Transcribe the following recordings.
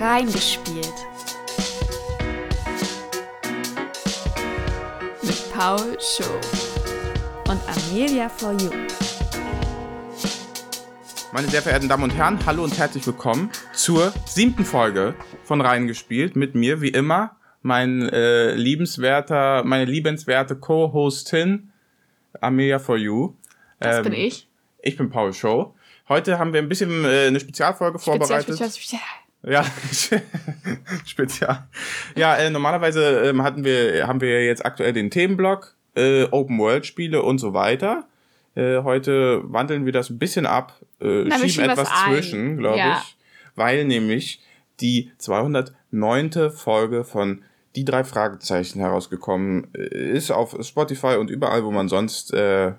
Reingespielt. Mit Paul Show und Amelia for You. Meine sehr verehrten Damen und Herren, hallo und herzlich willkommen zur siebten Folge von Reingespielt. Mit mir, wie immer, mein äh, liebenswerter, meine liebenswerte Co-Hostin Amelia for You. Das Ähm, bin ich. Ich bin Paul Show. Heute haben wir ein bisschen äh, eine Spezialfolge Spezial, vorbereitet. spezial, spezial. Ja, spezial. Ja, äh, normalerweise ähm, hatten wir, haben wir jetzt aktuell den Themenblock, äh, Open World Spiele und so weiter. Äh, heute wandeln wir das ein bisschen ab, äh, Na, schieben etwas zwischen, glaube Ja. ich, weil nämlich die 209. Folge von Die drei Fragezeichen herausgekommen äh, ist auf Spotify und überall, wo man sonst äh,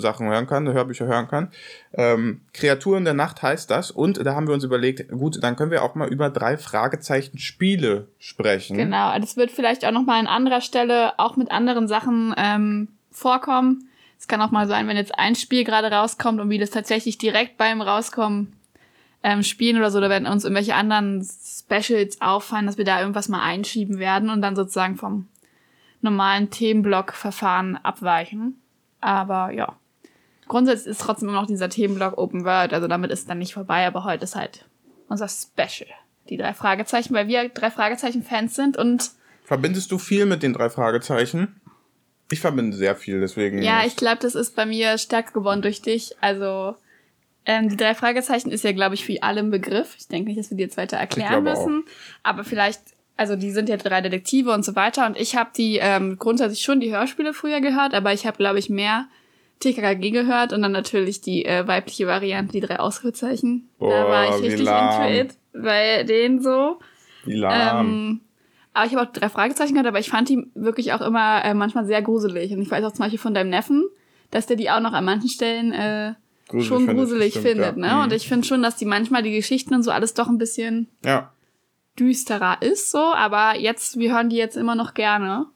Sachen hören kann, Hörbücher hören kann. Ähm, Kreaturen der Nacht heißt das. Und da haben wir uns überlegt, gut, dann können wir auch mal über drei Fragezeichen Spiele sprechen. Genau, das wird vielleicht auch nochmal an anderer Stelle auch mit anderen Sachen ähm, vorkommen. Es kann auch mal sein, wenn jetzt ein Spiel gerade rauskommt und wir das tatsächlich direkt beim Rauskommen ähm, spielen oder so, da werden uns irgendwelche anderen Specials auffallen, dass wir da irgendwas mal einschieben werden und dann sozusagen vom normalen Themenblock-Verfahren abweichen. Aber ja, grundsätzlich ist trotzdem immer noch dieser Themenblock Open World, also damit ist dann nicht vorbei, aber heute ist halt unser Special. Die drei Fragezeichen, weil wir drei Fragezeichen-Fans sind und Verbindest du viel mit den drei Fragezeichen? Ich verbinde sehr viel, deswegen. ja, ich glaube, das ist bei mir stärker geworden durch dich. Also ähm, die drei Fragezeichen ist ja, glaube ich, für alle ein Begriff. Ich denke nicht, dass wir die jetzt weiter erklären glaube auch. müssen. Aber vielleicht, also die sind ja drei Detektive und so weiter. Und ich habe die ähm, grundsätzlich schon die Hörspiele früher gehört, aber ich habe, glaube ich, mehr TKKG gehört und dann natürlich die äh, weibliche Variante, die drei Ausrufezeichen. da Boah, war ich richtig lahm. into it bei denen so. Wie lahm. Ähm, aber ich habe auch drei Fragezeichen gehört, aber ich fand die wirklich auch immer äh, manchmal sehr gruselig. Und ich weiß auch zum Beispiel von deinem Neffen, dass der die auch noch an manchen Stellen äh, Gruselig schon gruselig stimmt, findet. ja. Ne? Mhm. Und ich finde schon, dass die manchmal die Geschichten und so alles doch ein bisschen ja. düsterer ist so. Aber jetzt, wir hören die jetzt immer noch gerne.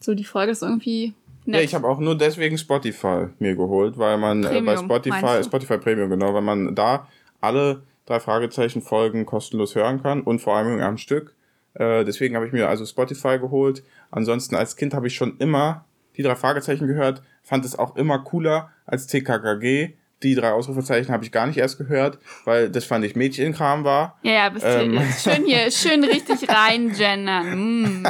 So, die Folge ist irgendwie Ja, ich habe auch nur deswegen Spotify mir geholt, weil man äh, bei Premium, Spotify, meinst du? Spotify Premium, genau, weil man da alle drei Fragezeichen Folgen kostenlos hören kann und vor allem am Stück. Äh, deswegen habe ich mir also Spotify geholt. Ansonsten als Kind habe ich schon immer die drei Fragezeichen gehört, fand es auch immer cooler als TKKG. Die drei Ausrufezeichen habe ich gar nicht erst gehört, weil das fand ich Mädchenkram war. ja, ja, bist Ähm. du schön hier, schön richtig rein gendern. Mm.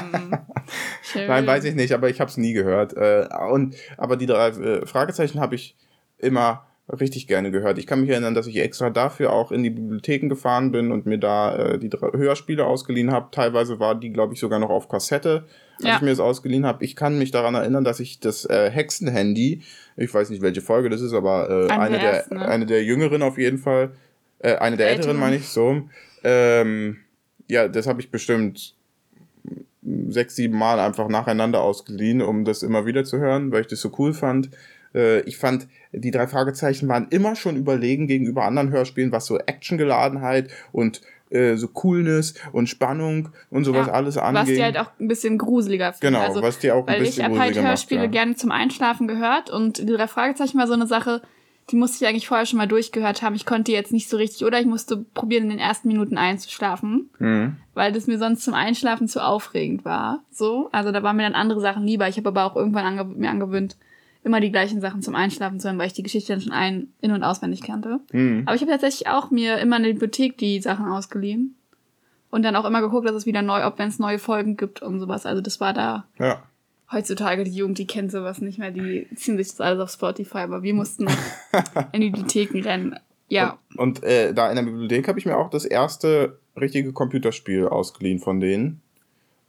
Nein, weiß ich nicht, aber ich habe es nie gehört. Äh, und aber die drei äh, Fragezeichen habe ich immer richtig gerne gehört. Ich kann mich erinnern, dass ich extra dafür auch in die Bibliotheken gefahren bin und mir da äh, die drei Hörspiele ausgeliehen habe. Teilweise war die, glaube ich, sogar noch auf Kassette, als Ja. ich mir das ausgeliehen habe. Ich kann mich daran erinnern, dass ich das äh, Hexenhandy, ich weiß nicht, welche Folge das ist, aber äh, Eine eine, der ersten, ne? eine der jüngeren auf jeden Fall, äh, eine der älteren, Älteren. meine ich so. Ähm, ja, das habe ich bestimmt sechs, sieben Mal einfach nacheinander ausgeliehen, um das immer wieder zu hören, weil ich das so cool fand. Äh, Ich fand, die drei Fragezeichen waren immer schon überlegen gegenüber anderen Hörspielen, was so Actiongeladenheit und äh, so Coolness und Spannung und sowas Ja, alles was angeht. die halt auch ein bisschen gruseliger finden. genau, also, was die auch ein Weil ich bisschen habe halt gruseliger Hörspiele macht, ja. gerne zum Einschlafen gehört und die drei Fragezeichen war so eine Sache, die musste ich eigentlich vorher schon mal durchgehört haben. Ich konnte jetzt nicht so richtig, oder ich musste probieren, in den ersten Minuten einzuschlafen, Mhm. weil das mir sonst zum Einschlafen zu aufregend war. So, also da waren mir dann andere Sachen lieber. Ich habe aber auch irgendwann ange mir angewöhnt, immer die gleichen Sachen zum Einschlafen zu hören, weil ich die Geschichte dann schon ein in und auswendig kannte. Mhm. Aber ich habe tatsächlich auch mir immer in der Bibliothek die Sachen ausgeliehen und dann auch immer geguckt, dass es wieder neu, ob wenn es neue Folgen gibt und sowas. Also das war da Ja. Heutzutage die Jugend, die kennt sowas nicht mehr, die ziehen sich das alles auf Spotify, aber wir mussten in die Bibliotheken rennen. Ja, Und äh, da in der Bibliothek habe ich mir auch das erste richtige Computerspiel ausgeliehen von denen.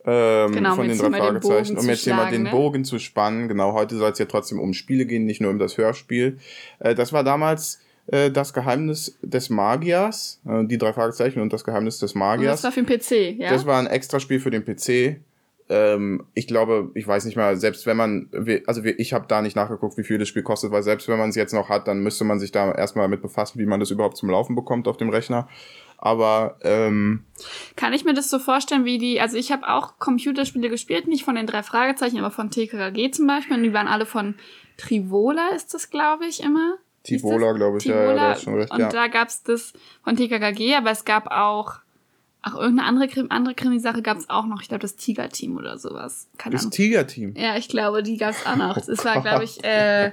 Ähm, Genau, um von den jetzt drei hier mal den Bogen Fragezeichen, um zu jetzt hier mal den ne? Bogen zu spannen. Genau, heute soll es ja trotzdem um Spiele gehen, nicht nur um das Hörspiel. Äh, das war damals äh, das Geheimnis des Magiers, äh, die drei Fragezeichen und das Geheimnis des und Magiers. das war für den PC, ja. Das war ein Extraspiel für den PC. Ähm, ich glaube, ich weiß nicht mal, selbst wenn man, also ich habe da nicht nachgeguckt, wie viel das Spiel kostet, weil selbst wenn man es jetzt noch hat, dann müsste man sich da erstmal mit befassen, wie man das überhaupt zum Laufen bekommt auf dem Rechner. Aber ähm, Kann ich mir das so vorstellen, wie die, also ich habe auch Computerspiele gespielt, nicht von den drei Fragezeichen, aber von TKKG zum Beispiel. Und die waren alle von Trivola, ist das, glaube ich, immer. Tivola, glaube ich, ja, ja, Tivola. da ist schon recht, Und ja. da gab's das von TKKG, aber es gab auch Ach, irgendeine andere, Krim andere Krimi-Sache gab es auch noch. Ich glaube, das Tiger-Team oder sowas. Keine Das. Tiger-Team. Ja, ich glaube, die gab es auch noch. Oh Es war, Gott. glaube ich, äh,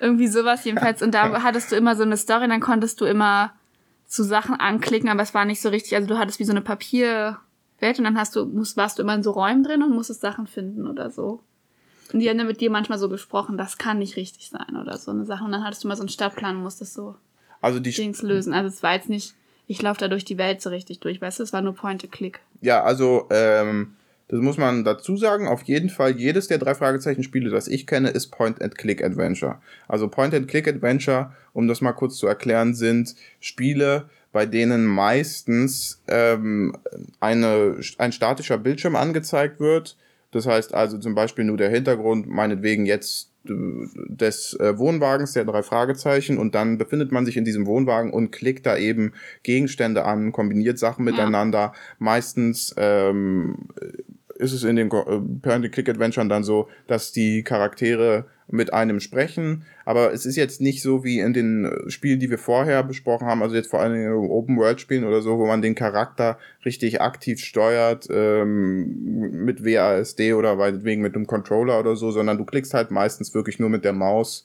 irgendwie sowas jedenfalls. Und da hattest du immer so eine Story, dann konntest du immer zu Sachen anklicken, aber es war nicht so richtig. Also du hattest wie so eine Papierwelt und dann hast du, musst, warst du immer in so Räumen drin und musstest Sachen finden oder so. Und die haben dann mit dir manchmal so gesprochen, das kann nicht richtig sein oder so eine Sache. Und dann hattest du mal so einen Stadtplan und musstest so Also die, Dings lösen. Also es war jetzt nicht, ich laufe da durch die Welt so richtig durch, weißt du, es war nur Point-and-Click. ja, also ähm, das muss man dazu sagen. Auf jeden Fall, jedes der drei Fragezeichen-Spiele, das ich kenne, ist Point-and-Click-Adventure. Also Point-and-Click-Adventure, um das mal kurz zu erklären, sind Spiele, bei denen meistens ähm, eine, ein statischer Bildschirm angezeigt wird. Das heißt also zum Beispiel nur der Hintergrund, meinetwegen jetzt äh, des äh, Wohnwagens, der drei Fragezeichen, und dann befindet man sich in diesem Wohnwagen und klickt da eben Gegenstände an, kombiniert Sachen miteinander. Meistens ähm, ist es in den äh, Point-and-Click-Adventuren dann so, dass die Charaktere mit einem sprechen, aber es ist jetzt nicht so wie in den äh, Spielen, die wir vorher besprochen haben, also jetzt vor allem in Open-World-Spielen oder so, wo man den Charakter richtig aktiv steuert, ähm, mit WASD oder meinetwegen mit einem Controller oder so, sondern du klickst halt meistens wirklich nur mit der Maus.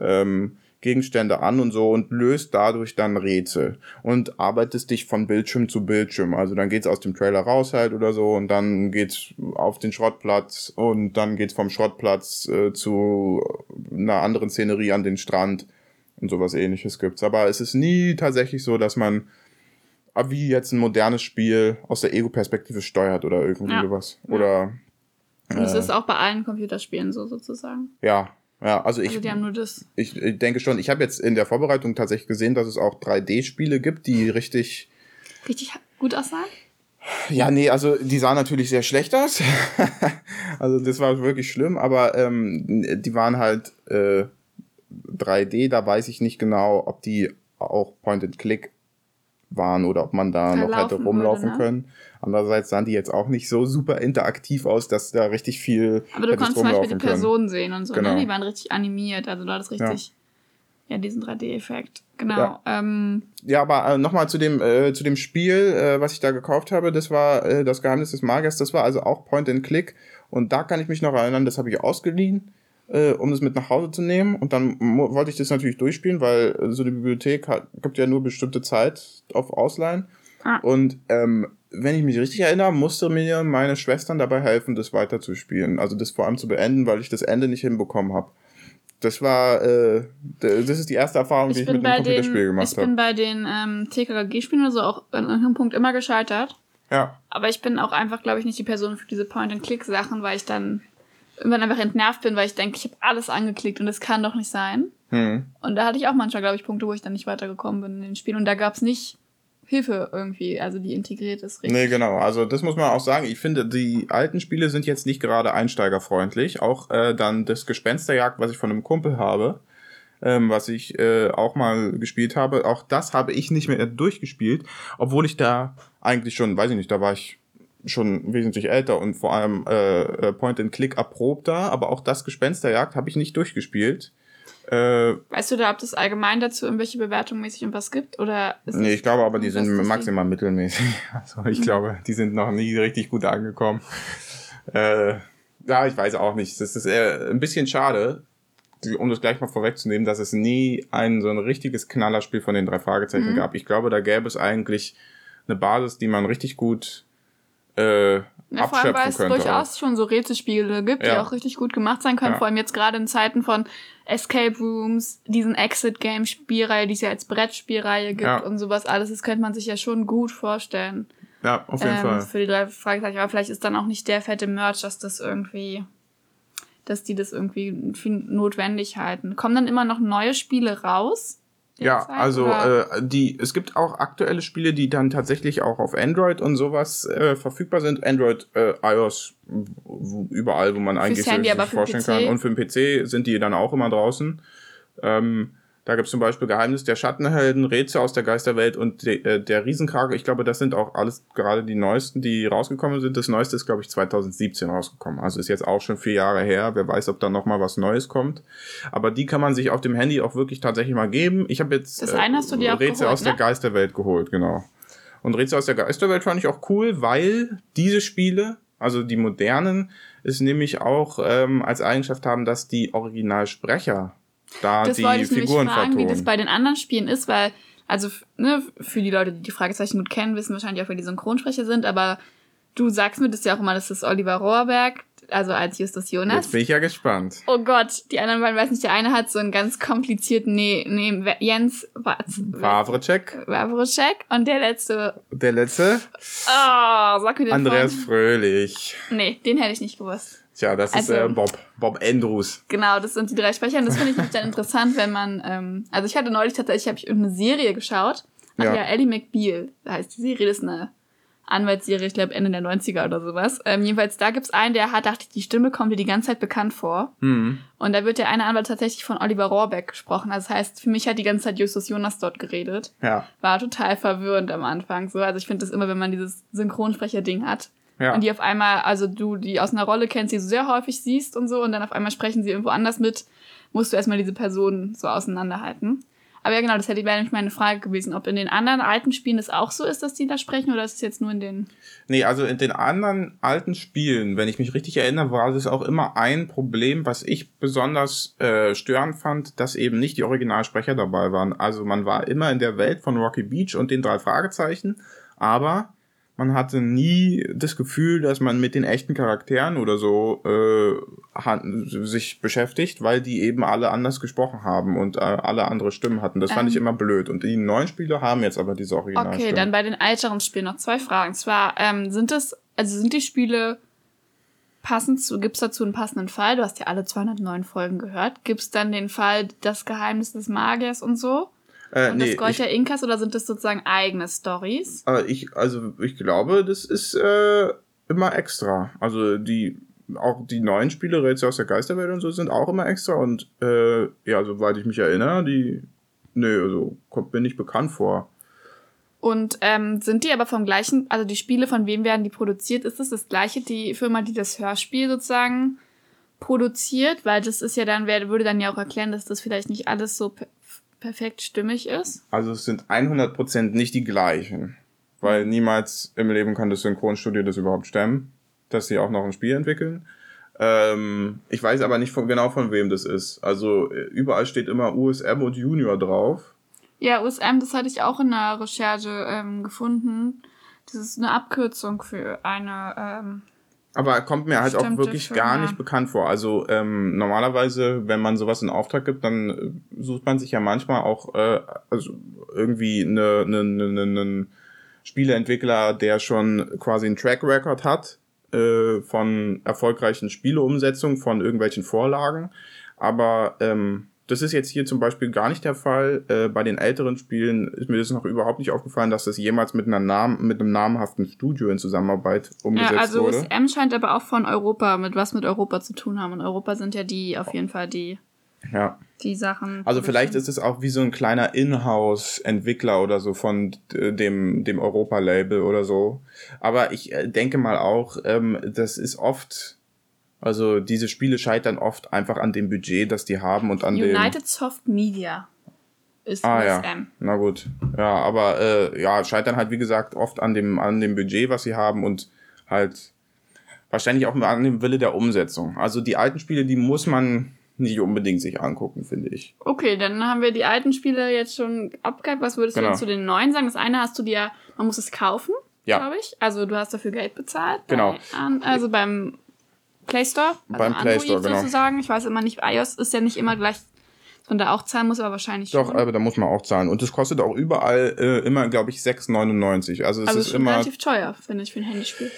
Ähm, Gegenstände an und so und löst dadurch dann Rätsel und arbeitest dich von Bildschirm zu Bildschirm. Also dann geht's aus dem Trailer raus halt oder so und dann geht's auf den Schrottplatz und dann geht's vom Schrottplatz äh, zu einer anderen Szenerie an den Strand und sowas ähnliches gibt's. Aber es ist nie tatsächlich so, dass man ah, wie jetzt ein modernes Spiel aus der Ego-Perspektive steuert oder irgendwie Ja. sowas. Oder Und das Äh. ist auch bei allen Computerspielen so sozusagen. ja, ja, also ich, Also die haben nur das. ich, ich denke schon, ich habe jetzt in der Vorbereitung tatsächlich gesehen, dass es auch 3D-Spiele gibt, die richtig. richtig gut aussahen. Ja, nee, also die sahen natürlich sehr schlecht aus. also das war wirklich schlimm, aber ähm, die waren halt äh, 3D, da weiß ich nicht genau, ob die auch Point-and-Click waren oder ob man da noch hätte rumlaufen würde, ne? können. Andererseits sahen die jetzt auch nicht so super interaktiv aus, dass da richtig viel Aber du konntest zum Beispiel die. Personen sehen und so, Genau. ne? Die waren richtig animiert, also du hattest richtig, ja, diesen 3D-Effekt. Genau. Ja. Ähm, Ja, aber äh, nochmal zu dem äh, zu dem Spiel, äh, was ich da gekauft habe, das war äh, das Geheimnis des Magiers, das war also auch Point and Click und da kann ich mich noch erinnern, das habe ich ausgeliehen, äh, um das mit nach Hause zu nehmen und dann wollte ich das natürlich durchspielen, weil äh, so eine Bibliothek hat, gibt ja nur bestimmte Zeit auf Ausleihen Ah. und ähm, wenn ich mich richtig erinnere, musste mir meine Schwestern dabei helfen, das weiterzuspielen, also das vor allem zu beenden, weil ich das Ende nicht hinbekommen habe. Das war, äh, das ist die erste Erfahrung, die ich ich bin mit einem bei den, Computerspiel gemacht ich habe. bin bei den ähm, TKKG-Spielen oder so auch an irgendeinem Punkt immer gescheitert. Ja. Aber ich bin auch einfach, glaube ich, nicht die Person für diese Point-and-Click-Sachen, weil ich dann irgendwann einfach entnervt bin, weil ich denke, ich habe alles angeklickt und das kann doch nicht sein. Hm. Und da hatte ich auch manchmal, glaube ich, Punkte, wo ich dann nicht weitergekommen bin in den Spielen. Und da gab es nicht Hilfe irgendwie, also die integriert ist richtig. Nee, genau. Also das muss man auch sagen. Ich finde, die alten Spiele sind jetzt nicht gerade einsteigerfreundlich. Auch äh, dann das Gespensterjagd, was ich von einem Kumpel habe, ähm, was ich äh, auch mal gespielt habe, auch das habe ich nicht mehr durchgespielt, obwohl ich da eigentlich schon, weiß ich nicht, da war ich schon wesentlich älter und vor allem äh, äh, Point-and-Click erprobter, aber auch das Gespensterjagd habe ich nicht durchgespielt. Äh, Weißt du da, ob das allgemein dazu irgendwelche Bewertungen mäßig und was gibt? Oder Nee, ich glaube aber, die sind maximal mittelmäßig. Also ich Mhm. glaube, die sind noch nie richtig gut angekommen. Äh, ja, ich weiß auch nicht. Das ist äh, ein bisschen schade, um das gleich mal vorwegzunehmen, dass es nie ein so ein richtiges Knallerspiel von den drei Fragezeichen Mhm. gab. Ich glaube, da gäbe es eigentlich eine Basis, die man richtig gut äh, Ja, vor allem, weil es könnte. durchaus schon so Rätselspiele gibt, die Ja. auch richtig gut gemacht sein können. Ja. Vor allem jetzt gerade in Zeiten von Escape Rooms, diesen Exit-Game-Spielreihe, die es ja als Brettspielreihe gibt Ja. und sowas alles. Das könnte man sich ja schon gut vorstellen. Ja, auf jeden ähm, Fall. Für die drei Fragezeichen. Aber vielleicht ist dann auch nicht der fette Merch, dass das irgendwie, dass die das irgendwie für notwendig halten. Kommen dann immer noch neue Spiele raus? Ja, derzeit, also oder? äh, die, es gibt auch aktuelle Spiele, die dann tatsächlich auch auf Android und sowas äh, verfügbar sind. Android, äh, iOS, überall, wo man eigentlich Handy, sich vorstellen kann. Und für den PC sind die dann auch immer draußen. Ähm, da gibt's zum Beispiel Geheimnis der Schattenhelden, Rätsel aus der Geisterwelt und de, äh, der Riesenkrake. Ich glaube, das sind auch alles gerade die neuesten, die rausgekommen sind. Das neueste ist, glaube ich, 2017 rausgekommen. Also ist jetzt auch schon vier Jahre her. Wer weiß, ob da noch mal was Neues kommt. Aber die kann man sich auf dem Handy auch wirklich tatsächlich mal geben. Ich habe jetzt Das auch Rätsel geholt, aus der ne? Geisterwelt geholt, genau. Und Rätsel aus der Geisterwelt fand ich auch cool, weil diese Spiele, also die modernen, es nämlich auch ähm, als Eigenschaft haben, dass die Originalsprecher da das die wollte ich nämlich Figuren fragen, wie das vertonen. bei den anderen Spielen ist, weil, also ne, für die Leute, die die Fragezeichen gut kennen, wissen wahrscheinlich auch, wer die Synchronsprecher sind, aber du sagst mir das ja auch immer, das ist Oliver Rohrberg, also als Justus Jonas. Jetzt bin ich ja gespannt. Oh Gott, die anderen beiden weiß nicht, der eine hat so einen ganz komplizierten, nee, nee, Jens Favrecek, Wawrczyk und der letzte, der letzte, oh, sag mir den Andreas Vornamen. Fröhlich. Nee, den hätte ich nicht gewusst. Tja, das Also- ist äh, Bob, Bob Andrews. Genau, das sind die drei Sprecher und das finde ich nämlich dann interessant, wenn man, ähm, also ich hatte neulich tatsächlich, habe ich irgendeine Serie geschaut. Ach ja, Ja. Ellie McBeal, da heißt die Serie, das ist eine Anwaltsserie, ich glaube Ende der 90er oder sowas. Ähm, jedenfalls, da gibt's einen, der hat, dachte ich, die Stimme kommt dir die ganze Zeit bekannt vor. Hm. Und da wird der eine Anwalt tatsächlich von Oliver Rohrbeck gesprochen. Also das heißt, für mich hat die ganze Zeit Justus Jonas dort geredet. Ja. War total verwirrend am Anfang. So, also ich finde das immer, wenn man dieses Synchronsprecher-Ding hat. Ja. Und die auf einmal, also du die aus einer Rolle kennst, die du sehr häufig siehst und so, und dann auf einmal sprechen sie irgendwo anders mit, musst du erstmal diese Personen so auseinanderhalten. Aber ja, genau, das hätte wäre nämlich meine Frage gewesen, ob in den anderen alten Spielen das auch so ist, dass die da sprechen, oder ist es jetzt nur in den. Nee, also in den anderen alten Spielen, wenn ich mich richtig erinnere, war das auch immer ein Problem, was ich besonders äh, störend fand, dass eben nicht die Originalsprecher dabei waren. Also man war immer in der Welt von Rocky Beach und den drei Fragezeichen, aber man hatte nie das Gefühl, dass man mit den echten Charakteren oder so äh, sich beschäftigt, weil die eben alle anders gesprochen haben und äh, alle andere Stimmen hatten. Das fand Ähm. ich immer blöd. Und die neuen Spiele haben jetzt aber diese Originalstimmen. Okay, dann bei den älteren Spielen noch zwei Fragen. Zwar, ähm, sind es, also sind die Spiele passend zu, gibt's dazu einen passenden Fall? Du hast ja alle 209 Folgen gehört. Gibt's dann den Fall Das Geheimnis des Magiers und so? Äh, Und das Gold der Inkas oder sind das sozusagen eigene Stories? Aber ich, also ich glaube, das ist äh, immer extra. Also die, auch die neuen Spiele, Rätsel aus der Geisterwelt und so, sind auch immer extra. Und äh, ja, soweit ich mich erinnere, die, nö, also kommt mir nicht bekannt vor. Und ähm, sind die aber vom gleichen, also die Spiele, von wem werden die produziert? Ist das das gleiche, die Firma, die das Hörspiel sozusagen produziert? Weil das ist ja dann, würde dann ja auch erklären, dass das vielleicht nicht alles so perfekt stimmig ist. Also es sind 100% nicht die gleichen. Weil niemals im Leben kann das Synchronstudio das überhaupt stemmen, dass sie auch noch ein Spiel entwickeln. Ähm, ich weiß aber nicht von, genau von wem das ist. Also äh, überall steht immer USM und Junior drauf. Ja, USM, das hatte ich auch in der Recherche ähm, gefunden. Das ist eine Abkürzung für eine, ähm, Aber kommt mir halt auch Stimmt, wirklich das schon, gar ja. nicht bekannt vor. Also ähm, normalerweise, wenn man sowas in Auftrag gibt, dann äh, sucht man sich ja manchmal auch äh, also irgendwie eine, eine, eine, einen Spieleentwickler, der schon quasi einen Track Record hat äh, von erfolgreichen Spieleumsetzungen von irgendwelchen Vorlagen. Aber ähm, das ist jetzt hier zum Beispiel gar nicht der Fall. Äh, bei den älteren Spielen ist mir das noch überhaupt nicht aufgefallen, dass das jemals mit, einer Namen, mit einem namhaften Studio in Zusammenarbeit umgesetzt ja, also wurde. USM scheint aber auch von Europa, mit was mit Europa zu tun haben. Und Europa sind ja die, auf jeden Fall die, Ja. die Sachen. Also vielleicht ist es auch wie so ein kleiner Inhouse-Entwickler oder so von äh, dem, dem Europa-Label oder so. Aber ich äh, denke mal auch, ähm, das ist oft, also diese Spiele scheitern oft einfach an dem Budget, das die haben und an dem... United Soft Media ist Ah ja, USM. na gut. Ja, aber äh, ja, scheitern halt wie gesagt oft an dem, an dem Budget, was sie haben und halt wahrscheinlich auch an dem Wille der Umsetzung. Also die alten Spiele, die muss man nicht unbedingt sich angucken, finde ich. Okay, dann haben wir die alten Spiele jetzt schon abgehakt. Was würdest du Genau. denn zu den neuen sagen? Das eine hast du dir, man muss es kaufen, Ja. glaube ich. Also du hast dafür Geld bezahlt. Genau. Bei, also beim Play Store. Also Beim Play Store, genau. sozusagen. Ich weiß immer nicht, iOS ist ja nicht immer gleich, man da auch zahlen muss, aber wahrscheinlich Doch, schon. aber da muss man auch zahlen. Und das kostet auch überall äh, immer, glaube ich, 6,99. Also es also ist ist immer. relativ teuer, finde ich, für ein Handyspiel.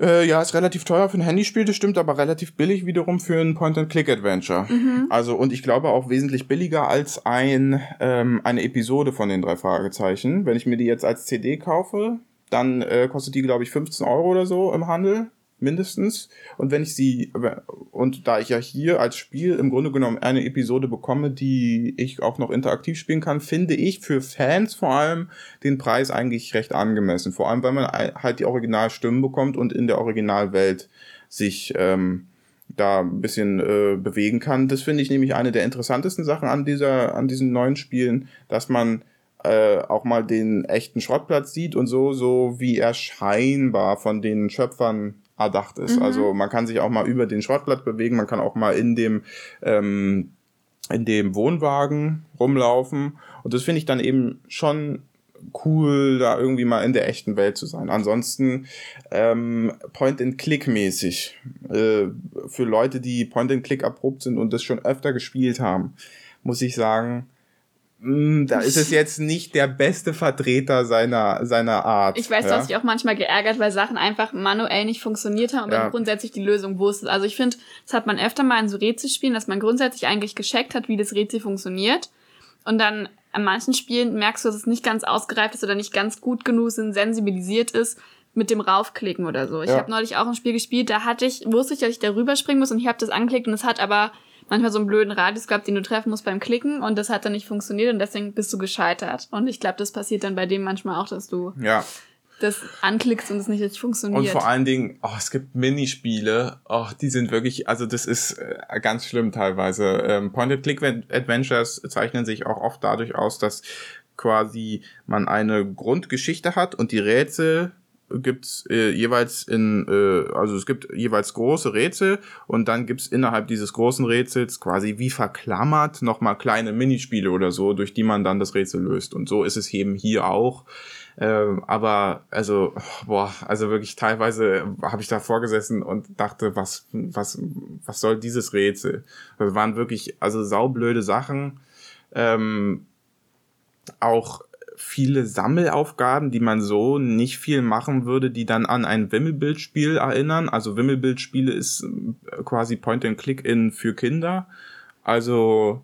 Äh, ja, ist relativ teuer für ein Handyspiel, das stimmt, aber relativ billig wiederum für ein Point-and-Click-Adventure. Mhm. Also, und ich glaube auch wesentlich billiger als ein, ähm, eine Episode von den drei Fragezeichen. Wenn ich mir die jetzt als CD kaufe, dann äh, kostet die, glaube ich, 15 Euro oder so im Handel. Mindestens. Und wenn ich sie, und da ich ja hier als Spiel im Grunde genommen eine Episode bekomme, die ich auch noch interaktiv spielen kann, finde ich für Fans vor allem den Preis eigentlich recht angemessen. Vor allem, weil man halt die Originalstimmen bekommt und in der Originalwelt sich ähm, da ein bisschen äh, bewegen kann. Das finde ich nämlich eine der interessantesten Sachen an dieser, an diesen neuen Spielen, dass man äh, auch mal den echten Schrottplatz sieht und so, so wie er scheinbar von den Schöpfern erdacht ist. Mhm. Also man kann sich auch mal über den Schrottplatz bewegen, man kann auch mal in dem ähm, in dem Wohnwagen rumlaufen und das finde ich dann eben schon cool, da irgendwie mal in der echten Welt zu sein. Ansonsten ähm, Point-and-Click-mäßig äh, für Leute, die Point-and-Click erprobt sind und das schon öfter gespielt haben, muss ich sagen, da ist es jetzt nicht der beste Vertreter seiner, seiner Art. Ich weiß, du ja? hast dich auch manchmal geärgert, weil Sachen einfach manuell nicht funktioniert haben, aber Ja. grundsätzlich die Lösung wusste. Also ich finde, das hat man öfter mal in so Rätselspielen, dass man grundsätzlich eigentlich gescheckt hat, wie das Rätsel funktioniert. Und dann an manchen Spielen merkst du, dass es nicht ganz ausgereift ist oder nicht ganz gut genug sind, sensibilisiert ist mit dem Raufklicken oder so. Ich Ja. habe neulich auch ein Spiel gespielt, da hatte ich, wusste ich, dass ich da rüberspringen muss und ich habe das angeklickt und es hat aber manchmal so einen blöden Radius gehabt, den du treffen musst beim Klicken und das hat dann nicht funktioniert und deswegen bist du gescheitert. Und ich glaube, das passiert dann bei dem manchmal auch, dass du Ja. das anklickst und es nicht richtig funktioniert. Und vor allen Dingen, oh, es gibt Minispiele, oh, die sind wirklich, also das ist äh, ganz schlimm teilweise. Ähm, Point-and-Click-Adventures zeichnen sich auch oft dadurch aus, dass quasi man eine Grundgeschichte hat und die Rätsel gibt's äh, jeweils in, äh, also es gibt jeweils große Rätsel und dann gibt's innerhalb dieses großen Rätsels quasi wie verklammert nochmal kleine Minispiele oder so, durch die man dann das Rätsel löst. Und so ist es eben hier auch. Ähm, aber also, boah, also wirklich teilweise habe ich da vorgesessen und dachte, was, was, was soll dieses Rätsel? Das waren wirklich, also saublöde Sachen. Ähm, auch viele Sammelaufgaben, die man so nicht viel machen würde, die dann an ein Wimmelbildspiel erinnern. Also Wimmelbildspiele ist äh, quasi Point and Click in für Kinder. Also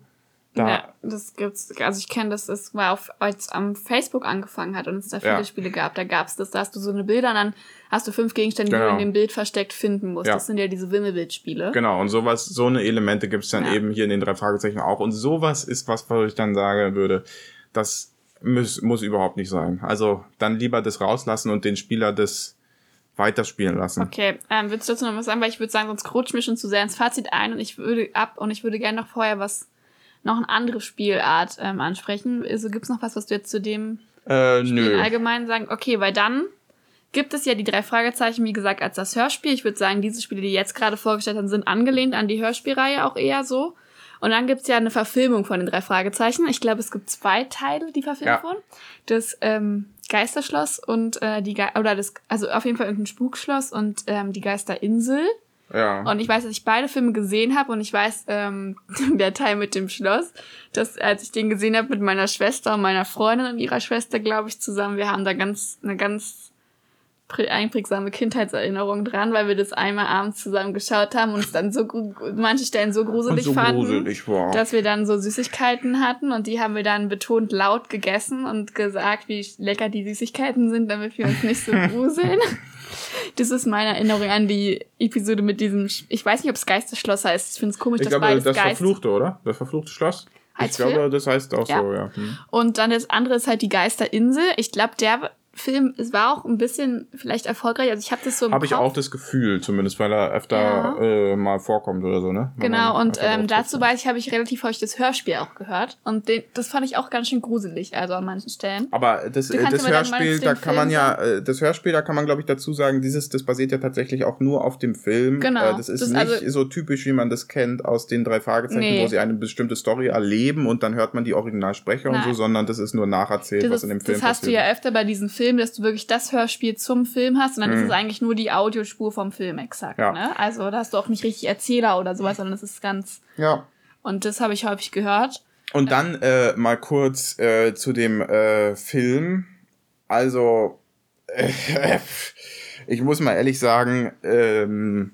da ja, das gibt's. Also ich kenne das, das war auf, als am Facebook angefangen hat und es da viele Ja. Spiele gab, da gab's das, da hast du so eine Bilder und dann hast du fünf Gegenstände, die Genau. du in dem Bild versteckt finden musst. Ja. Das sind ja diese Wimmelbildspiele. Genau, und sowas, so eine Elemente gibt's dann eben hier in den drei Fragezeichen auch. Und sowas ist was, was ich dann sagen würde, das muss, muss überhaupt nicht sein. Also dann lieber das rauslassen und den Spieler das weiterspielen lassen. Okay, ähm, würdest du dazu noch was sagen? Weil ich würde sagen, sonst rutscht mir schon zu sehr ins Fazit ein und ich würde ab und ich würde gerne noch vorher was, noch eine andere Spielart ähm, ansprechen. Also gibt's noch was, was du jetzt zu dem Äh, Spiel nö. allgemein sagen? Okay, weil dann gibt es ja die drei Fragezeichen, wie gesagt, als das Hörspiel. Ich würde sagen, diese Spiele, die jetzt gerade vorgestellt haben, sind angelehnt an die Hörspielreihe auch eher so. Und dann gibt's ja eine Verfilmung von den drei Fragezeichen. Ich glaube, es gibt zwei Teile, die verfilmt Ja. wurden. Das ähm, Geisterschloss und äh, die Ge oder das, also auf jeden Fall irgendein Spukschloss und ähm, die Geisterinsel. Ja. Und ich weiß, dass ich beide Filme gesehen habe und ich weiß, ähm, der Teil mit dem Schloss, dass als ich den gesehen habe mit meiner Schwester und meiner Freundin und ihrer Schwester, glaube ich, zusammen, wir haben da ganz eine ganz einprägsame Kindheitserinnerung dran, weil wir das einmal abends zusammen geschaut haben und es dann so manche Stellen so gruselig so fanden, gruselig dass wir dann so Süßigkeiten hatten und die haben wir dann betont laut gegessen und gesagt, wie lecker die Süßigkeiten sind, damit wir uns nicht so gruseln. Das ist meine Erinnerung an die Episode mit diesem, ich weiß nicht, ob es Geisterschloss heißt. Ich finde es komisch, ich dass glaube, beides das Geist. Verfluchte, oder? Das verfluchte Schloss? Als ich glaube, Film? das heißt auch Ja. so, ja. Hm. Und dann das andere ist halt die Geisterinsel. Ich glaube, der Film, es war auch ein bisschen vielleicht erfolgreich. Also ich habe das so Habe ich auch das Gefühl, zumindest, weil er öfter Ja. äh, mal vorkommt oder so, ne? Wenn Genau, und ähm, dazu weiß ich, habe ich relativ häufig das Hörspiel auch gehört. Und den, das fand ich auch ganz schön gruselig, also an manchen Stellen. Aber das, Du äh, das Hörspiel, da kann man ja, äh, das Hörspiel, da kann man glaube ich dazu sagen, dieses, das basiert ja tatsächlich auch nur auf dem Film. Genau. Äh, das ist Das- nicht also- so typisch, wie man das kennt aus den drei Fragezeichen, Nee. wo sie eine bestimmte Story erleben und dann hört man die Originalsprecher und so, Nein. sondern das ist nur nacherzählt, Das, was in dem ist, Film das hast du passiert. ja öfter bei diesen Filmen, dass du wirklich das Hörspiel zum Film hast und dann ist es eigentlich nur die Audiospur vom Film exakt. Mhm. Ja. Ne? Also da hast du auch nicht richtig Erzähler oder sowas, sondern das ist ganz. Ja. Und das habe ich häufig gehört. Und dann äh, mal kurz äh, zu dem äh, Film. Also, ich muss mal ehrlich sagen, ähm,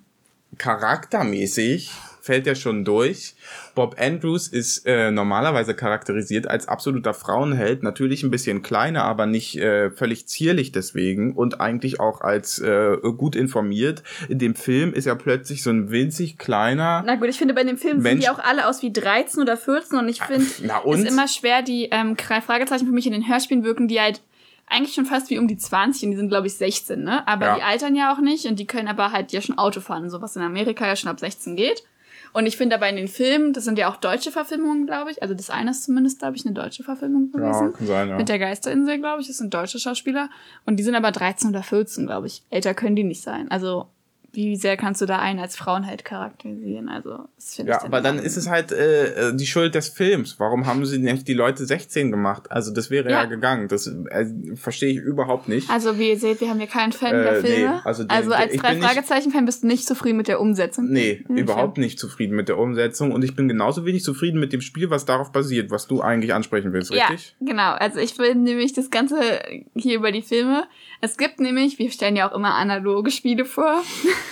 charaktermäßig fällt er schon durch. Bob Andrews ist äh, normalerweise charakterisiert als absoluter Frauenheld, natürlich ein bisschen kleiner, aber nicht äh, völlig zierlich deswegen und eigentlich auch als äh, gut informiert. In dem Film ist er plötzlich so ein winzig kleiner. Na gut, ich finde, bei dem Film sehen Mensch- die auch alle aus wie 13 oder 14 und ich finde, na es ist immer schwer, die ähm, Fragezeichen für mich in den Hörspielen wirken, die halt eigentlich schon fast wie um die 20 und die sind, glaube ich, 16, ne? Aber Ja. die altern ja auch nicht und die können aber halt ja schon Auto fahren, so was in Amerika ja schon ab 16 geht. Und ich finde aber in den Filmen, das sind ja auch deutsche Verfilmungen, glaube ich. Also das eine ist zumindest, glaube ich, eine deutsche Verfilmung gewesen. Ja, kann sein, ja. Mit der Geisterinsel, glaube ich. Das sind deutsche Schauspieler. Und die sind aber 13 oder 14, glaube ich. Älter können die nicht sein. Also wie sehr kannst du da einen als Frauen halt charakterisieren? Also, das finde Ja, ich aber dann ist es halt äh, die Schuld des Films. Warum haben sie nicht die Leute 16 gemacht? Also das wäre ja, Ja. gegangen. Das äh, verstehe ich überhaupt nicht. Also, wie ihr seht, wir haben hier keinen Fan der Äh, nee, Filme. also also, den- als ich drei Fragezeichen-Fan bist du nicht zufrieden mit der Umsetzung. Nee, Mhm, überhaupt nicht zufrieden mit der Umsetzung und ich bin genauso wenig zufrieden mit dem Spiel, was darauf basiert, was du eigentlich ansprechen willst, richtig? Ja, genau. Also ich will nämlich das Ganze hier über die Filme. Es gibt nämlich, wir stellen ja auch immer analoge Spiele vor.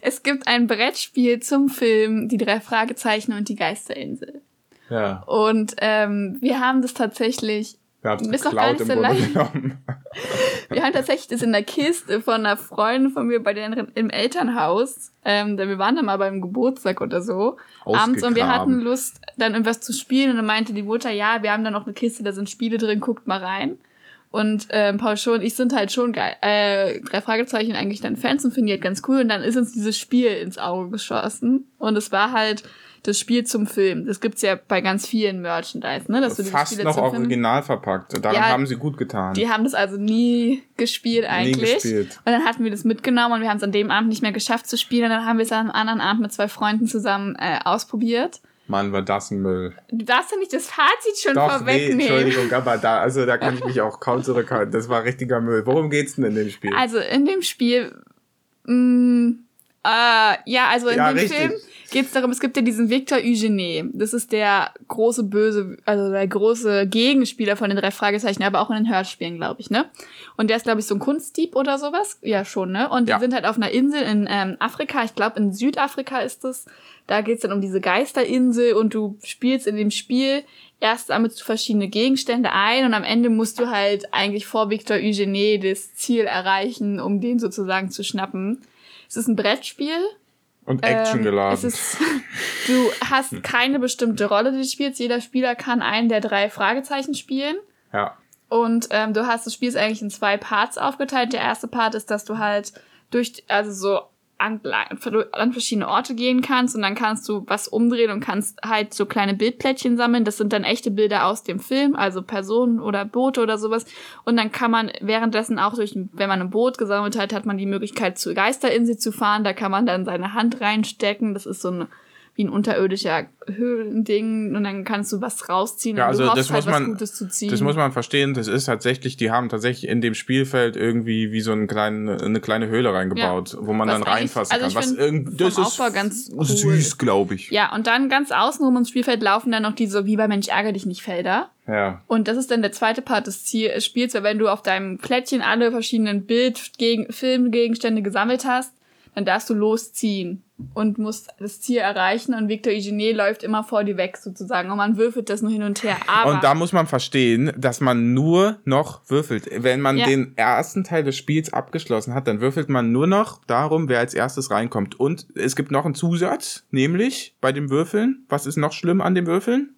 es gibt ein Brettspiel zum Film Die drei Fragezeichen und die Geisterinsel. Ja. Und ähm, wir haben das tatsächlich, Wir haben es geklaut im so Grunde leicht. genommen. wir haben tatsächlich das in der Kiste von einer Freundin von mir bei denen im Elternhaus. Ähm, denn wir waren da mal beim Geburtstag oder so. Abends und wir hatten Lust, dann irgendwas zu spielen. Und dann meinte die Mutter, ja, wir haben da noch eine Kiste, da sind Spiele drin, guckt mal rein. Und ähm, Paul schon, ich sind halt schon geil, äh, drei Fragezeichen eigentlich dann Fans und finden die halt ganz cool. Und dann ist uns dieses Spiel ins Auge geschossen. Und es war halt das Spiel zum Film. Das gibt's ja bei ganz vielen Merchandise, ne? Dass du Fast Spiele noch zum Film original verpackt. Daran Ja, haben sie gut getan. die haben das also nie gespielt eigentlich. gespielt. Und dann hatten wir das mitgenommen und wir haben es an dem Abend nicht mehr geschafft zu spielen. Und dann haben wir es am anderen Abend mit zwei Freunden zusammen äh, ausprobiert. Mann, war das ein Müll. Du darfst ja nicht das Fazit schon Doch, nee, vorwegnehmen. Entschuldigung, aber da, also da kann ich mich auch kaum zurückhalten. Das war richtiger Müll. Worum geht's denn in dem Spiel? also in dem Spiel, mh, äh, ja, also in Ja, dem richtig. Film geht es darum, es gibt ja diesen Victor Eugene. Das ist der große Böse, also der große Gegenspieler von den drei Fragezeichen, aber auch in den Hörspielen, glaube ich, ne? Und der ist, glaube ich, so ein Kunstdieb oder sowas. Ja, schon, ne? Und Ja. die sind halt auf einer Insel in ähm, Afrika, ich glaube in Südafrika ist es. Da geht's dann um diese Geisterinsel und du spielst in dem Spiel erst sammelst du verschiedene Gegenstände ein und am Ende musst du halt eigentlich vor Victor Eugene das Ziel erreichen, um den sozusagen zu schnappen. Es ist ein Brettspiel. Und Action Ähm, geladen. Es ist, du hast keine bestimmte Rolle, die du spielst. Jeder Spieler kann einen der drei Fragezeichen spielen. ja. Und ähm, du hast das Spiel ist eigentlich in zwei Parts aufgeteilt. Der erste Part ist, dass du halt durch, also so an, an verschiedene Orte gehen kannst und dann kannst du was umdrehen und kannst halt so kleine Bildplättchen sammeln. Das sind dann echte Bilder aus dem Film, also Personen oder Boote oder sowas. Und dann kann man währenddessen auch durch, wenn man ein Boot gesammelt hat, hat man die Möglichkeit zur Geisterinsel zu fahren. Da kann man dann seine Hand reinstecken. Das ist so ein wie ein unterirdischer Höhlending und dann kannst du was rausziehen Ja, und also das halt muss man- was Gutes zu ziehen. Das muss man verstehen, das ist tatsächlich, die haben tatsächlich in dem Spielfeld irgendwie wie so einen kleinen, eine kleine Höhle reingebaut, wo man Was dann reinfassen also kann. Was irgend, das ist ganz cool. süß, glaube ich. Ja, und dann ganz außen um ums Spielfeld laufen dann noch diese, wie bei Mensch ärger dich nicht Felder. Ja. Und das ist dann der zweite Part des Ziel Spiels, weil wenn du auf deinem Plättchen alle verschiedenen Bild, gegen, Filmgegenstände gesammelt hast, dann darfst du losziehen und musst das Ziel erreichen und Victor Eugene läuft immer vor dir weg sozusagen und man würfelt das nur hin und her. Aber Und da muss man verstehen, dass man nur noch würfelt. Wenn man Ja. den ersten Teil des Spiels abgeschlossen hat, dann würfelt man nur noch darum, wer als erstes reinkommt. Und es gibt noch einen Zusatz, nämlich bei dem Würfeln. Was ist noch schlimm an dem Würfeln?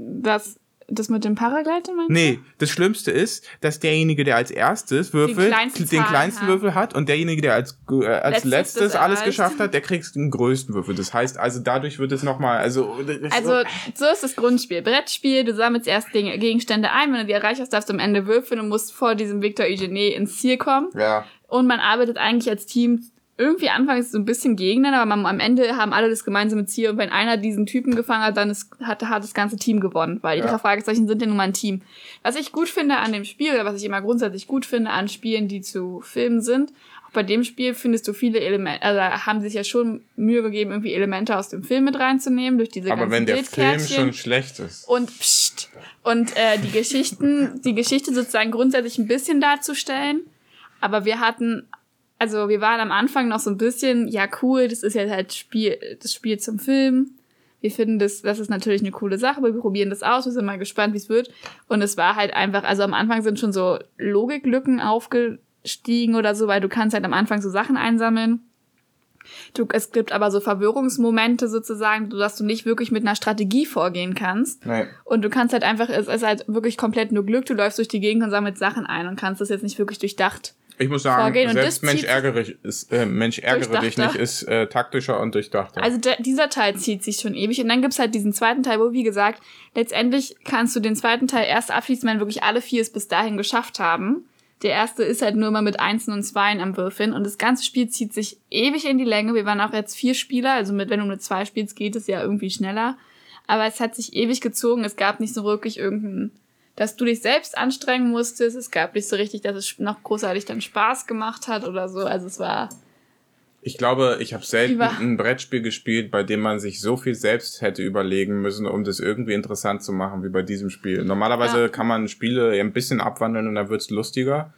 das, das mit dem Paragliden meinst du? Nee, das Schlimmste ist, dass derjenige, der als erstes würfelt, kleinsten den kleinsten. Würfel hat und derjenige, der als, äh, als Letztes letztes alles geschafft hat, der kriegt den größten Würfel. Das heißt also, dadurch wird es nochmal, also, Also, so ist das Grundspiel. Brettspiel, du sammelst erst Dinge, Gegenstände ein, wenn du die erreicht hast, darfst du am Ende würfeln und musst vor diesem Victor Eugene ins Ziel kommen. ja. Und man arbeitet eigentlich als Team irgendwie anfangs so ein bisschen gegeneinander, aber man, am Ende haben alle das gemeinsame Ziel. Und wenn einer diesen Typen gefangen hat, dann ist, hat, hat das ganze Team gewonnen, weil die Ja. drei Fragezeichen sind ja nun mal ein Team. Was ich gut finde an dem Spiel, oder was ich immer grundsätzlich gut finde an Spielen, die zu Filmen sind, auch bei dem Spiel findest du viele Elemente, also haben sich ja schon Mühe gegeben, irgendwie Elemente aus dem Film mit reinzunehmen, durch diese Aber ganzen wenn der Film schon schlecht ist. Und pst, und äh, die Geschichten, die Geschichte sozusagen grundsätzlich ein bisschen darzustellen. Aber wir hatten, also wir waren am Anfang noch so ein bisschen, ja cool, das ist jetzt halt Spiel, das Spiel zum Film. Wir finden das, das ist natürlich eine coole Sache, aber wir probieren das aus, wir sind mal gespannt, wie es wird. Und es war halt einfach, also am Anfang sind schon so Logiklücken aufgestiegen oder so, weil du kannst halt am Anfang so Sachen einsammeln. Du, es gibt aber so Verwirrungsmomente sozusagen, dass du nicht wirklich mit einer Strategie vorgehen kannst. Nee. Und du kannst halt einfach, es ist halt wirklich komplett nur Glück, du läufst durch die Gegend und sammelst Sachen ein und kannst das jetzt nicht wirklich durchdacht Ich muss sagen, vorgehen. Und selbst Mensch ärgere, ist, äh, Mensch ärgere dich nicht ist äh, taktischer und durchdachter. Also der, dieser Teil zieht sich schon ewig. Und dann gibt's halt diesen zweiten Teil, wo, wie gesagt, letztendlich kannst du den zweiten Teil erst abschließen, wenn wirklich alle vier es bis dahin geschafft haben. Der erste ist halt nur mal mit Einsen und Zweien am Würfeln. Und das ganze Spiel zieht sich ewig in die Länge. Wir waren auch jetzt vier Spieler. Also mit, wenn du mit zwei spielst, geht es ja irgendwie schneller. Aber es hat sich ewig gezogen. Es gab nicht so wirklich irgendein, dass du dich selbst anstrengen musstest. Es gab nicht so richtig, dass es noch großartig dann Spaß gemacht hat oder so. Also es war, Ich glaube, ich habe selten Über- ein Brettspiel gespielt, bei dem man sich so viel selbst hätte überlegen müssen, um das irgendwie interessant zu machen wie bei diesem Spiel. Normalerweise Ja. kann man Spiele ein bisschen abwandeln und dann wird's lustiger.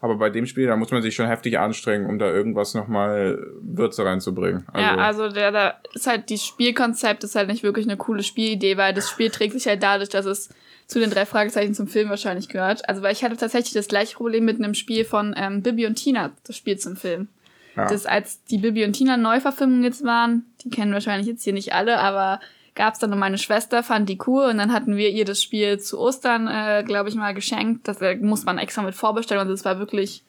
Aber bei dem Spiel, da muss man sich schon heftig anstrengen, um da irgendwas nochmal Würze reinzubringen. Also, ja, also der, da ist halt, die Spielkonzept ist halt nicht wirklich eine coole Spielidee, weil das Spiel trägt sich halt dadurch, dass es zu den drei Fragezeichen zum Film wahrscheinlich gehört. Also, weil ich hatte tatsächlich das gleiche Problem mit einem Spiel von ähm, Bibi und Tina, das Spiel zum Film. ja. Das, als die Bibi und Tina Neuverfilmungen jetzt waren, die kennen wahrscheinlich jetzt hier nicht alle, aber gab's dann und meine Schwester fand die cool und dann hatten wir ihr das Spiel zu Ostern, äh, glaube ich mal, geschenkt. Das äh, muss man extra mit vorbestellen und das war wirklich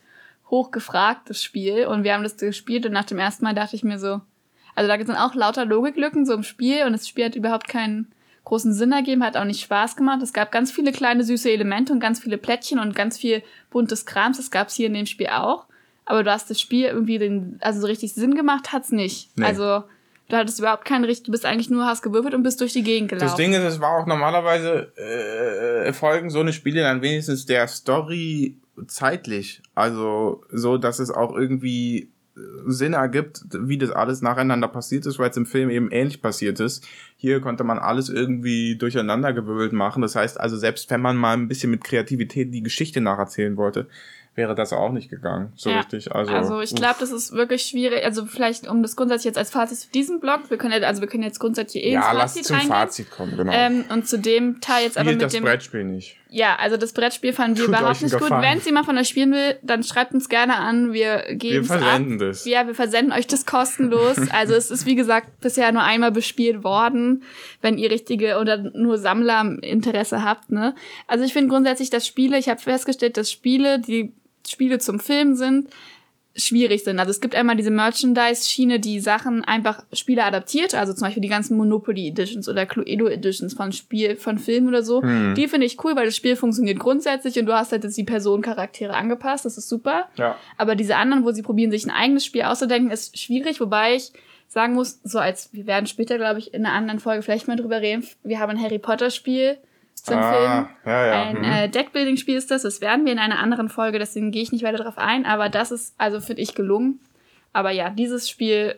hochgefragt, das Spiel. Und wir haben das gespielt und nach dem ersten Mal dachte ich mir so, also da sind auch lauter Logiklücken so im Spiel und das Spiel hat überhaupt keinen großen Sinn ergeben, hat auch nicht Spaß gemacht. Es gab ganz viele kleine süße Elemente und ganz viele Plättchen und ganz viel buntes Krams. Das gab's hier in dem Spiel auch. Aber du hast das Spiel irgendwie den, also so richtig Sinn gemacht hat's nicht. Nee. Also du hattest überhaupt keinen richtig, du bist eigentlich nur, hast gewürfelt und bist durch die Gegend gelaufen. Das Ding ist, es war auch normalerweise äh, folgen so eine Spiele dann wenigstens der Story zeitlich. Also so, dass es auch irgendwie Sinn ergibt, wie das alles nacheinander passiert ist, weil es im Film eben ähnlich passiert ist. Hier konnte man alles irgendwie durcheinandergewirbelt machen. Das heißt also, selbst wenn man mal ein bisschen mit Kreativität die Geschichte nacherzählen wollte, wäre das auch nicht gegangen. So Ja. richtig. Also, Also ich glaube, das ist wirklich schwierig. Also vielleicht, um das grundsätzlich jetzt als Fazit zu diesem Blog, wir können ja, also wir können jetzt grundsätzlich eh ja, ins lass Fazit zum reingehen. Fazit kommen, genau. Ähm, und zu dem Teil jetzt aber Spielt mit das dem. Brettspiel nicht. Ja, also das Brettspiel fanden wir Tut überhaupt nicht gut. Wenn es jemand von euch spielen will, dann schreibt uns gerne an. Wir Wir geben ab. versenden das. Ja, wir versenden euch das kostenlos. Also es ist, wie gesagt, bisher nur einmal bespielt worden, wenn ihr richtige oder nur Sammlerinteresse habt. Ne? Also ich finde grundsätzlich, dass Spiele, ich habe festgestellt, dass Spiele, die Spiele zum Film sind, schwierig sind. Also es gibt einmal diese Merchandise-Schiene, die Sachen einfach Spiele adaptiert, also zum Beispiel die ganzen Monopoly Editions oder Cluedo Editions von Spiel, von Filmen oder so. Die finde ich cool, weil das Spiel funktioniert grundsätzlich und du hast halt jetzt die Personencharaktere angepasst, das ist super. Ja. Aber diese anderen, wo sie probieren, sich ein eigenes Spiel auszudenken, ist schwierig, wobei ich sagen muss, so als, wir werden später, glaube ich, in einer anderen Folge vielleicht mal drüber reden, wir haben ein Harry Potter Spiel zum Ah, Film. ja, ja. Ein mhm. äh, Deckbuilding-Spiel ist das, das werden wir in einer anderen Folge, deswegen gehe ich nicht weiter drauf ein, aber das ist, also finde ich, gelungen. Aber ja, dieses Spiel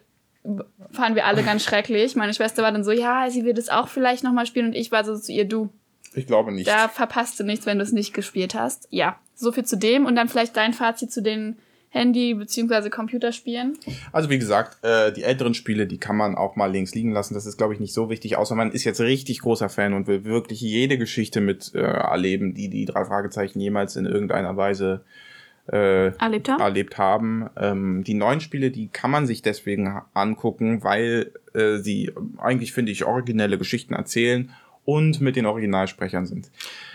fanden wir alle ganz schrecklich. Meine Schwester war dann so, ja, sie wird es auch vielleicht nochmal spielen und ich war so zu ihr, du, Ich glaube nicht. da verpasst du nichts, wenn du es nicht gespielt hast. Ja, so viel zu dem und dann vielleicht dein Fazit zu den Handy- bzw. Computerspielen. Also wie gesagt, äh, die älteren Spiele, die kann man auch mal links liegen lassen. Das ist, glaube ich, nicht so wichtig, außer man ist jetzt richtig großer Fan und will wirklich jede Geschichte mit äh, erleben, die die drei Fragezeichen jemals in irgendeiner Weise äh, Erlebt haben? erlebt haben. Ähm, die neuen Spiele, die kann man sich deswegen angucken, weil äh, sie eigentlich, finde ich, originelle Geschichten erzählen und mit den Originalsprechern sind.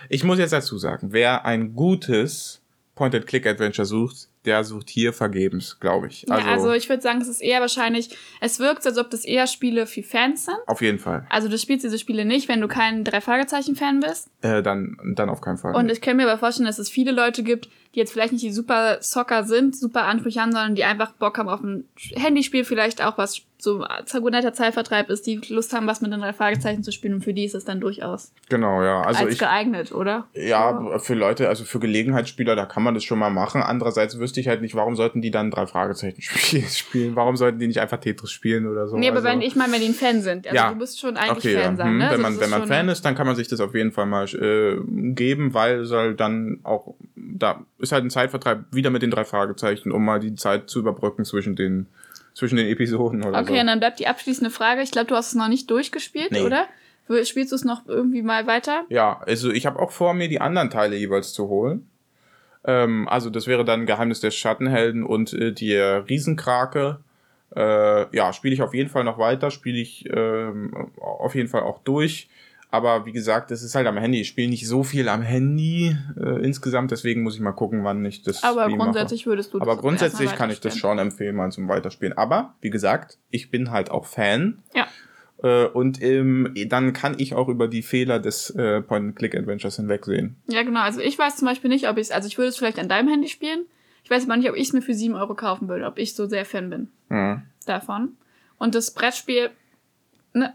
Ich muss jetzt dazu sagen, wer ein gutes Point-and-Click-Adventure sucht, der sucht hier vergebens, glaube ich. ja, also ich würde sagen, es ist eher wahrscheinlich, es wirkt, als ob das eher Spiele für Fans sind. auf jeden Fall. Also du spielst diese Spiele nicht, wenn du kein Drei-Fragezeichen-Fan bist. Äh, dann, dann auf keinen Fall. Und ich kann mir aber vorstellen, dass es viele Leute gibt, die jetzt vielleicht nicht die super Socker sind, super Ansprüche haben, sondern die einfach Bock haben auf ein Handyspiel, vielleicht auch was so ein netter Zeitvertreib ist, die Lust haben, was mit den drei Fragezeichen zu spielen und für die ist es dann durchaus genau, ja. Also als ich, geeignet, oder? ja, für Leute, also für Gelegenheitsspieler, da kann man das schon mal machen. Andererseits wüsste ich halt nicht, warum sollten die dann drei Fragezeichen spiel- spielen? Warum sollten die nicht einfach Tetris spielen oder so? Nee, aber also, wenn ich meine, wenn die ein Fan sind. Also Ja. du bist schon eigentlich Okay, Fan ja. sagen, hm, ne? wenn Also man, das wenn man Fan ist, dann kann man sich das auf jeden Fall mal äh, geben, weil es halt dann auch, da ist halt ein Zeitvertreib wieder mit den drei Fragezeichen, um mal die Zeit zu überbrücken zwischen den, zwischen den Episoden oder Okay, so. und dann bleibt die abschließende Frage. Ich glaube, du hast es noch nicht durchgespielt, Nee. oder? Spielst du es noch irgendwie mal weiter? Ja, also ich habe auch vor, mir die anderen Teile jeweils zu holen. Ähm, also das wäre dann Geheimnis des Schattenhelden und äh, die Riesenkrake. Äh, ja, spiele ich auf jeden Fall noch weiter, spiele ich ähm, auf jeden Fall auch durch. Aber wie gesagt, das ist halt am Handy. Ich spiele nicht so viel am Handy äh, insgesamt, deswegen muss ich mal gucken, wann ich das Aber Stream grundsätzlich würdest du mache. Aber das grundsätzlich kann ich das schon empfehlen, mal zum Weiterspielen. Aber wie gesagt, ich bin halt auch Fan. Ja. Äh, und ähm, dann kann ich auch über die Fehler des äh, Point-and-Click-Adventures hinwegsehen. Ja, genau. Also ich weiß zum Beispiel nicht, ob ich es, also ich würde es vielleicht an deinem Handy spielen. Ich weiß aber nicht, ob ich es mir für 7 Euro kaufen würde, ob ich so sehr Fan bin Mhm. davon. Und das Brettspiel, ne,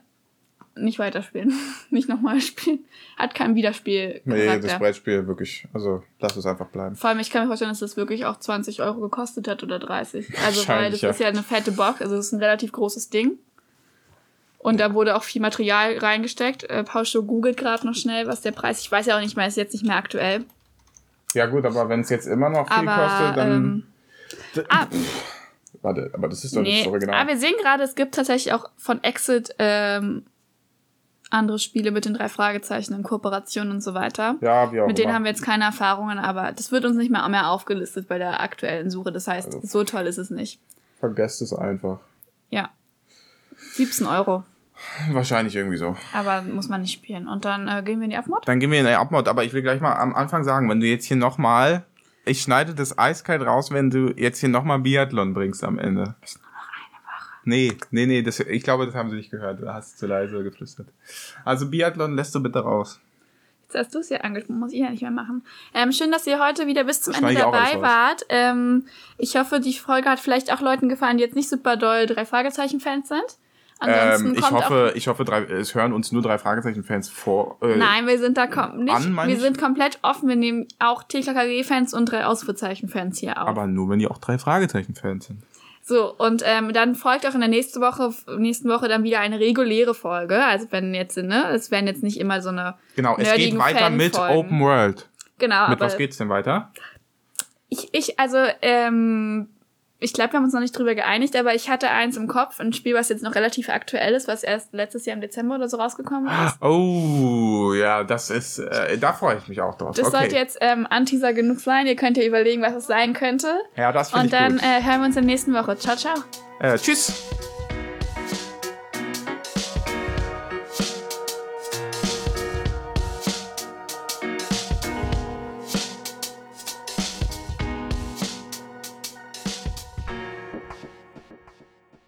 nicht weiterspielen. nicht nochmal spielen. Hat keinen Wiederspiel. Nee, das Brettspiel wirklich, also lass es einfach bleiben. Vor allem, ich kann mir vorstellen, dass das wirklich auch 20 Euro gekostet hat oder 30. Also, weil das ja. ist ja eine fette Box, also das ist ein relativ großes Ding. Und da wurde auch viel Material reingesteckt. Äh, Pauscho googelt gerade noch schnell, was der Preis, ich weiß ja auch nicht mehr, ist jetzt nicht mehr aktuell. Ja gut, aber wenn es jetzt immer noch viel Aber, kostet, dann... ähm, ah, Warte, aber das ist doch nicht nee, das Original. aber wir sehen gerade, es gibt tatsächlich auch von Exit ähm, andere Spiele mit den drei Fragezeichen in Kooperation und so weiter. ja, wie auch Mit denen immer. haben wir jetzt keine Erfahrungen, aber das wird uns nicht mehr, mehr aufgelistet bei der aktuellen Suche. Das heißt, Also- so toll ist es nicht. Vergesst es einfach. Ja. 17 Euro. Wahrscheinlich irgendwie so. Aber muss man nicht spielen. Und dann äh, gehen wir in die Abmod. Dann gehen wir in den Abmod, aber ich will gleich mal am Anfang sagen, wenn du jetzt hier nochmal, ich schneide das eiskalt raus, wenn du jetzt hier nochmal Biathlon bringst am Ende. Ist nur noch eine Woche. Nee, nee, nee, das, ich glaube, das haben sie nicht gehört. Du hast zu leise geflüstert. Also Biathlon lässt du bitte raus. Jetzt hast du es ja angesprochen, muss ich ja nicht mehr machen. Ähm, schön, dass ihr heute wieder bis zum Ende dabei wart. Ähm, ich hoffe, die Folge hat vielleicht auch Leuten gefallen, die jetzt nicht super doll drei Fragezeichen-Fans sind. Ansonsten Ähm, ich hoffe, ich hoffe, drei, es hören uns nur drei Fragezeichen-Fans vor. Äh. Nein, wir sind da kom nicht. an, wir sind komplett offen. Wir nehmen auch TKKG-Fans und drei Ausrufezeichen-Fans hier auf. Aber nur, wenn die auch drei Fragezeichen-Fans sind. So, und ähm, dann folgt auch in der nächsten Woche, nächsten Woche dann wieder eine reguläre Folge. Also wenn jetzt, ne, es werden jetzt nicht immer so eine. Genau, es geht weiter mit. Open World. Genau, Mit was geht's denn weiter? ich, ich, also, ähm, ich glaube, wir haben uns noch nicht drüber geeinigt, aber ich hatte eins im Kopf, ein Spiel, was jetzt noch relativ aktuell ist, was erst letztes Jahr im Dezember oder so rausgekommen ist. Oh, ja, das ist, äh, da freue ich mich auch drauf. Das okay. sollte jetzt ähm, Anteaser genug sein. Ihr könnt ja überlegen, was es sein könnte. ja, das finde Und ich dann gut. äh, hören wir uns in der nächsten Woche. Ciao, ciao. Äh, tschüss.